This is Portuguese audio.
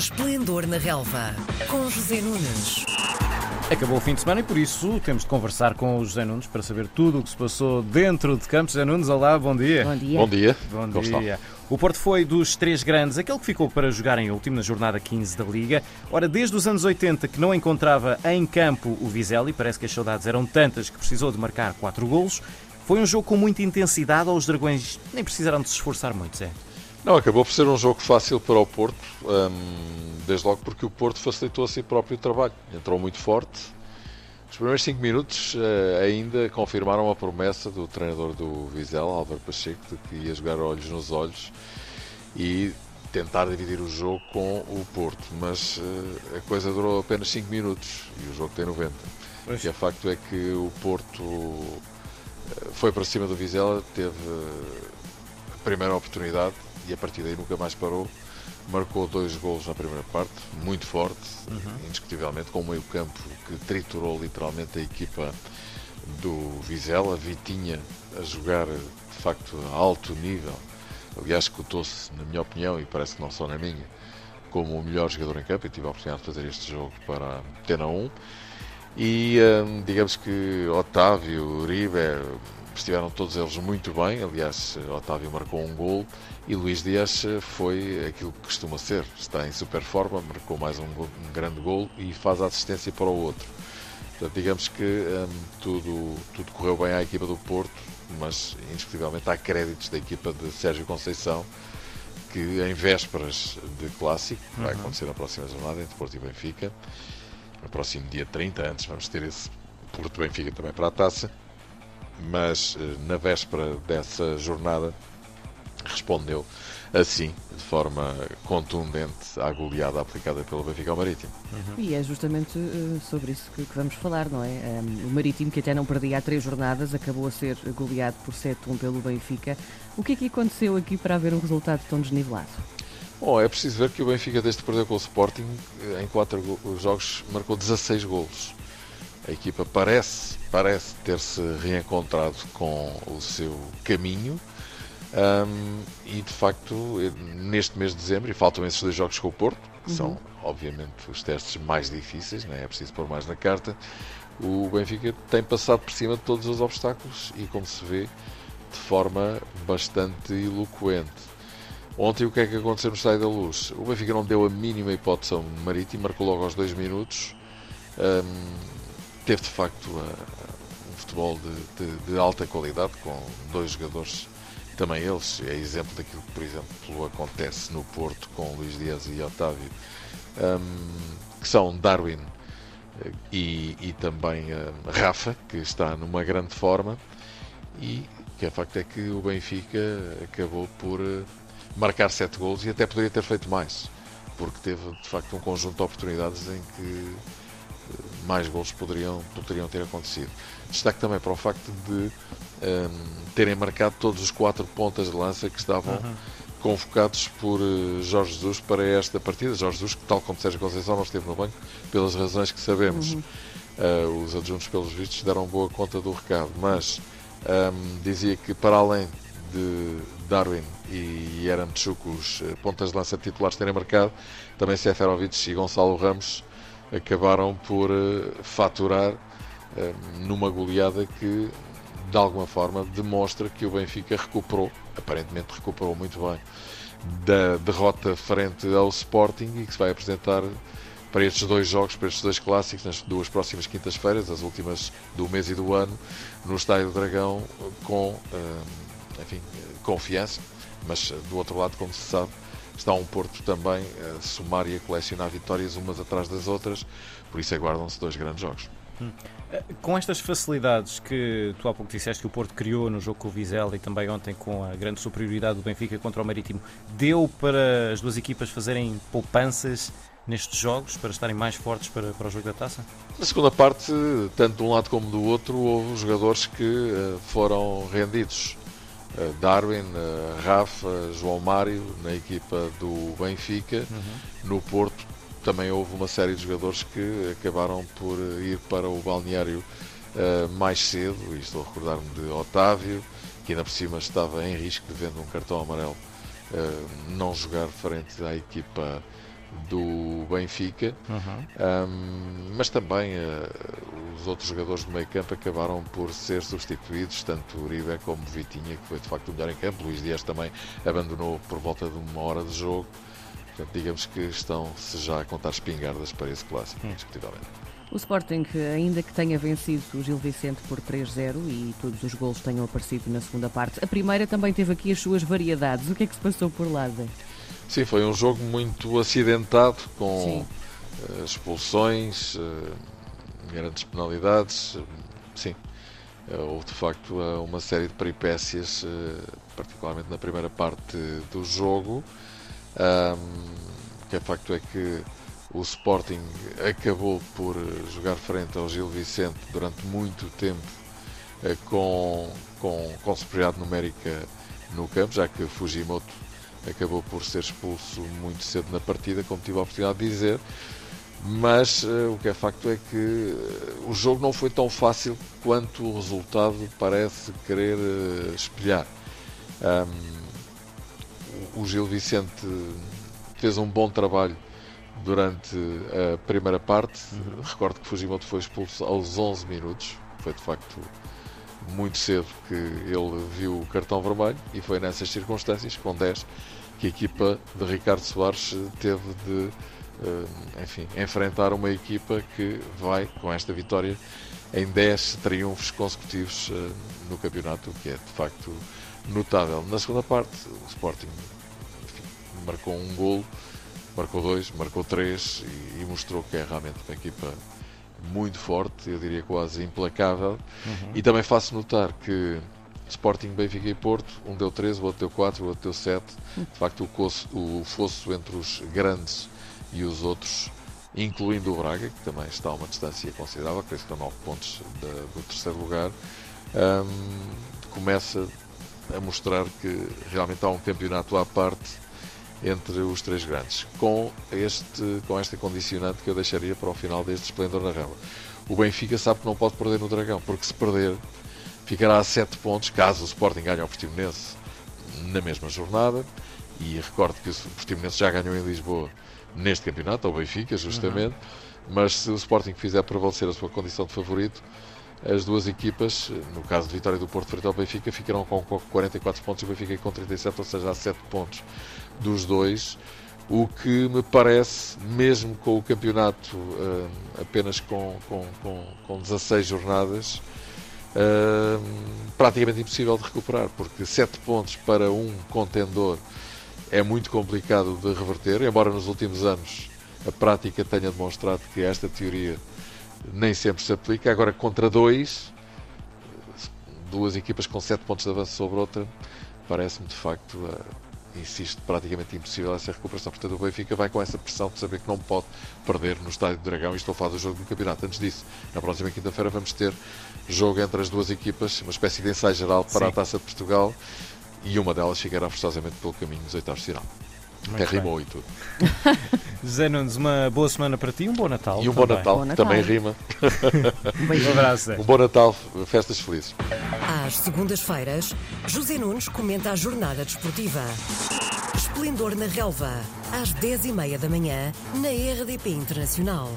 Esplendor na Relva, com José Nunes. Acabou o fim de semana e por isso temos de conversar com o José Nunes para saber tudo o que se passou dentro de campo. José Nunes, olá, bom dia. Bom dia. Bom dia. Bom Como dia. O Porto foi dos três grandes, aquele que ficou para jogar em último na jornada 15 da Liga. Ora, desde os anos 80 que não encontrava em campo o Vizela e parece que as saudades eram tantas que precisou de marcar quatro golos. Foi um jogo com muita intensidade ou os dragões nem precisaram de se esforçar muito, Zé? Não, acabou por ser um jogo fácil para o Porto, hum, desde logo porque o Porto facilitou a si próprio o trabalho. Entrou muito forte. Os primeiros 5 minutos eh, ainda confirmaram a promessa do treinador do Vizela, Álvaro Pacheco, de que ia jogar olhos nos olhos e tentar dividir o jogo com o Porto. Mas eh, a coisa durou apenas 5 minutos e o jogo tem 90. Pois. E o facto é que o Porto eh, foi para cima do Vizela, teve a primeira oportunidade e a partir daí nunca mais parou. Marcou dois golos na primeira parte, muito forte, indiscutivelmente, com um meio campo que triturou literalmente a equipa do Vizela. Vitinha a jogar de facto a alto nível. Aliás, cotou-se, na minha opinião, e parece que não só na minha, como o melhor jogador em campo. Eu tive a oportunidade de fazer este jogo para a Antena 1. E hum, digamos que Otávio, Uribe, estiveram todos eles muito bem. Aliás, Otávio marcou um gol e Luís Dias foi aquilo que costuma ser. Está em super forma, marcou mais um, gol- um grande gol e faz a assistência para o outro. Portanto, digamos que hum, tudo, tudo correu bem à equipa do Porto, mas indiscutivelmente há créditos da equipa de Sérgio Conceição que em vésperas de clássico, que vai acontecer na próxima jornada entre Porto e Benfica, no próximo dia 30, antes vamos ter esse Porto-Benfica também para a taça, mas eh, na véspera dessa jornada respondeu assim, de forma contundente, à goleada aplicada pelo Benfica ao Marítimo. E é justamente eh, sobre isso que, que vamos falar, não é? Um, o Marítimo, que até não perdia há três jornadas, acabou a ser goleado por 7-1 pelo Benfica. O que é que aconteceu aqui para haver um resultado tão desnivelado? Bom, é preciso ver que o Benfica, desde que perdeu com o Sporting, eh, em quatro go- jogos marcou 16 golos. A equipa parece, parece ter-se reencontrado com o seu caminho. Ahm, e de facto, eh, neste mês de dezembro, e faltam esses dois jogos com o Porto, que são obviamente os testes mais difíceis, não é? preciso pôr mais na carta. O Benfica tem passado por cima de todos os obstáculos e, como se vê, de forma bastante eloquente. Ontem o que é que aconteceu no Estádio da Luz? O Benfica não deu a mínima hipótese ao Marítimo, marcou logo aos dois minutos. Hum, teve de facto um futebol de, de- de alta qualidade, com dois jogadores, também eles, é exemplo daquilo que, por exemplo, acontece no Porto com Luís Dias e Otávio, hum, que são Darwin eh, e, e também eh, Rafa, que está numa grande forma, e que é facto é que o Benfica acabou por eh, marcar sete golos e até poderia ter feito mais, porque teve de facto um conjunto de oportunidades em que mais golos poderiam, poderiam ter acontecido. Destaque também para o facto de ehm, terem marcado todos os quatro pontas de lança que estavam convocados por eh, Jorge Jesus para esta partida. Jorge Jesus, que tal como Sérgio Conceição, não esteve no banco pelas razões que sabemos. Eh, os adjuntos, pelos vistos, deram boa conta do recado, mas ehm, dizia que para além de Darwin e Yaramchuk, os eh, pontas de lança titulares terem marcado, também Seferovic e Gonçalo Ramos acabaram por eh, faturar eh, numa goleada que de alguma forma demonstra que o Benfica recuperou, aparentemente recuperou muito bem, da derrota frente ao Sporting e que se vai apresentar para estes dois jogos, para estes dois clássicos, nas duas próximas quintas-feiras, as últimas do mês e do ano, no Estádio do Dragão, com eh, enfim, confiança, mas do outro lado, como se sabe, está um Porto também a somar e a colecionar vitórias umas atrás das outras, por isso aguardam-se dois grandes jogos. Com estas facilidades que tu há pouco disseste que o Porto criou no jogo com o Vizela e também ontem com a grande superioridade do Benfica contra o Marítimo, deu para as duas equipas fazerem poupanças nestes jogos, para estarem mais fortes para, para o jogo da taça? Na segunda parte, tanto de um lado como do outro, houve jogadores que eh, foram rendidos. Eh, Darwin, eh, Rafa, João Mário, na equipa do Benfica. No Porto também houve uma série de jogadores que acabaram por ir para o balneário eh, mais cedo. E estou a recordar-me de Otávio, que ainda por cima estava em risco de vendo um cartão amarelo eh, não jogar frente à equipa do Benfica, Uhum. um, mas também uh, os outros jogadores do meio campo acabaram por ser substituídos, tanto Uribe como Vitinha, que foi de facto o melhor em campo. Luís Dias também abandonou por volta de uma hora de jogo. Portanto, digamos que estão-se já a contar espingardas para esse clássico, indiscutivelmente. O Sporting, ainda que tenha vencido o Gil Vicente por 3-0 e todos os golos tenham aparecido na segunda parte, a primeira também teve aqui as suas variedades. O que é que se passou por lá, Zé? Sim, foi um jogo muito acidentado, com Sim. uh, expulsões, uh, grandes penalidades. Sim, Uh, houve de facto uh, uma série de peripécias, uh, particularmente na primeira parte do jogo. Um, que é facto é que o Sporting acabou por jogar frente ao Gil Vicente durante muito tempo com, com, com superioridade numérica no campo, já que Fujimoto acabou por ser expulso muito cedo na partida, como tive a oportunidade de dizer. Mas uh, o que é facto é que uh, o jogo não foi tão fácil quanto o resultado parece querer uh, espelhar. Um, o Gil Vicente fez um bom trabalho durante a primeira parte. Recordo que Fujimoto foi expulso aos 11 minutos. Foi de facto muito cedo que ele viu o cartão vermelho e foi nessas circunstâncias, com 10, que a equipa de Ricardo Soares teve de eh, enfim, enfrentar uma equipa que vai, com esta vitória, em 10 triunfos consecutivos eh, no campeonato, o que é de facto notável. Na segunda parte, o Sporting enfim, marcou um golo, marcou dois, marcou três e, e mostrou que é realmente uma equipa muito forte, eu diria quase implacável. E também faço notar que Sporting, Benfica e Porto, um deu 13, o outro deu 4, o outro deu 7. De facto, o, o fosso entre os grandes e os outros, incluindo o Braga, que também está a uma distância considerável, que estão 9 pontos do terceiro lugar, hum, começa a mostrar que realmente há um campeonato à parte entre os três grandes, com, este, com esta condicionante que eu deixaria para o final deste esplendor na rela. O Benfica sabe que não pode perder no Dragão, porque se perder, ficará a 7 pontos, caso o Sporting ganhe ao Portimonense na mesma jornada, e recordo que o Portimonense já ganhou em Lisboa neste campeonato, ao Benfica, justamente, mas se o Sporting fizer prevalecer a sua condição de favorito, as duas equipas, no caso de vitória do Porto frente ao Benfica, ficarão com 44 pontos e o Benfica com 37, ou seja, há 7 pontos dos dois, o que me parece, mesmo com o campeonato hum, apenas com, com, com, com 16 jornadas, hum, praticamente impossível de recuperar, porque 7 pontos para um contendor é muito complicado de reverter, embora nos últimos anos a prática tenha demonstrado que esta teoria nem sempre se aplica. Agora, contra dois, duas equipas com 7 pontos de avanço sobre outra, parece-me de facto, eh, insisto, praticamente impossível essa recuperação. Portanto, o Benfica vai com essa pressão de saber que não pode perder no Estádio do Dragão e estou a falar do jogo do campeonato. Antes disso, na próxima quinta-feira vamos ter jogo entre as duas equipas, uma espécie de ensaio geral para Sim. a Taça de Portugal e uma delas ficará forçosamente pelo caminho dos oitavos de final. Até bem. rimou e tudo. José Nunes, uma boa semana para ti e um bom Natal. E um bom. Natal, Bom Natal. também rima. Um. Um abraço, Zé. Um bom Natal, festas felizes. Às segundas-feiras, José Nunes comenta a jornada desportiva. Esplendor na relva, às 10h30 da manhã, na RDP Internacional.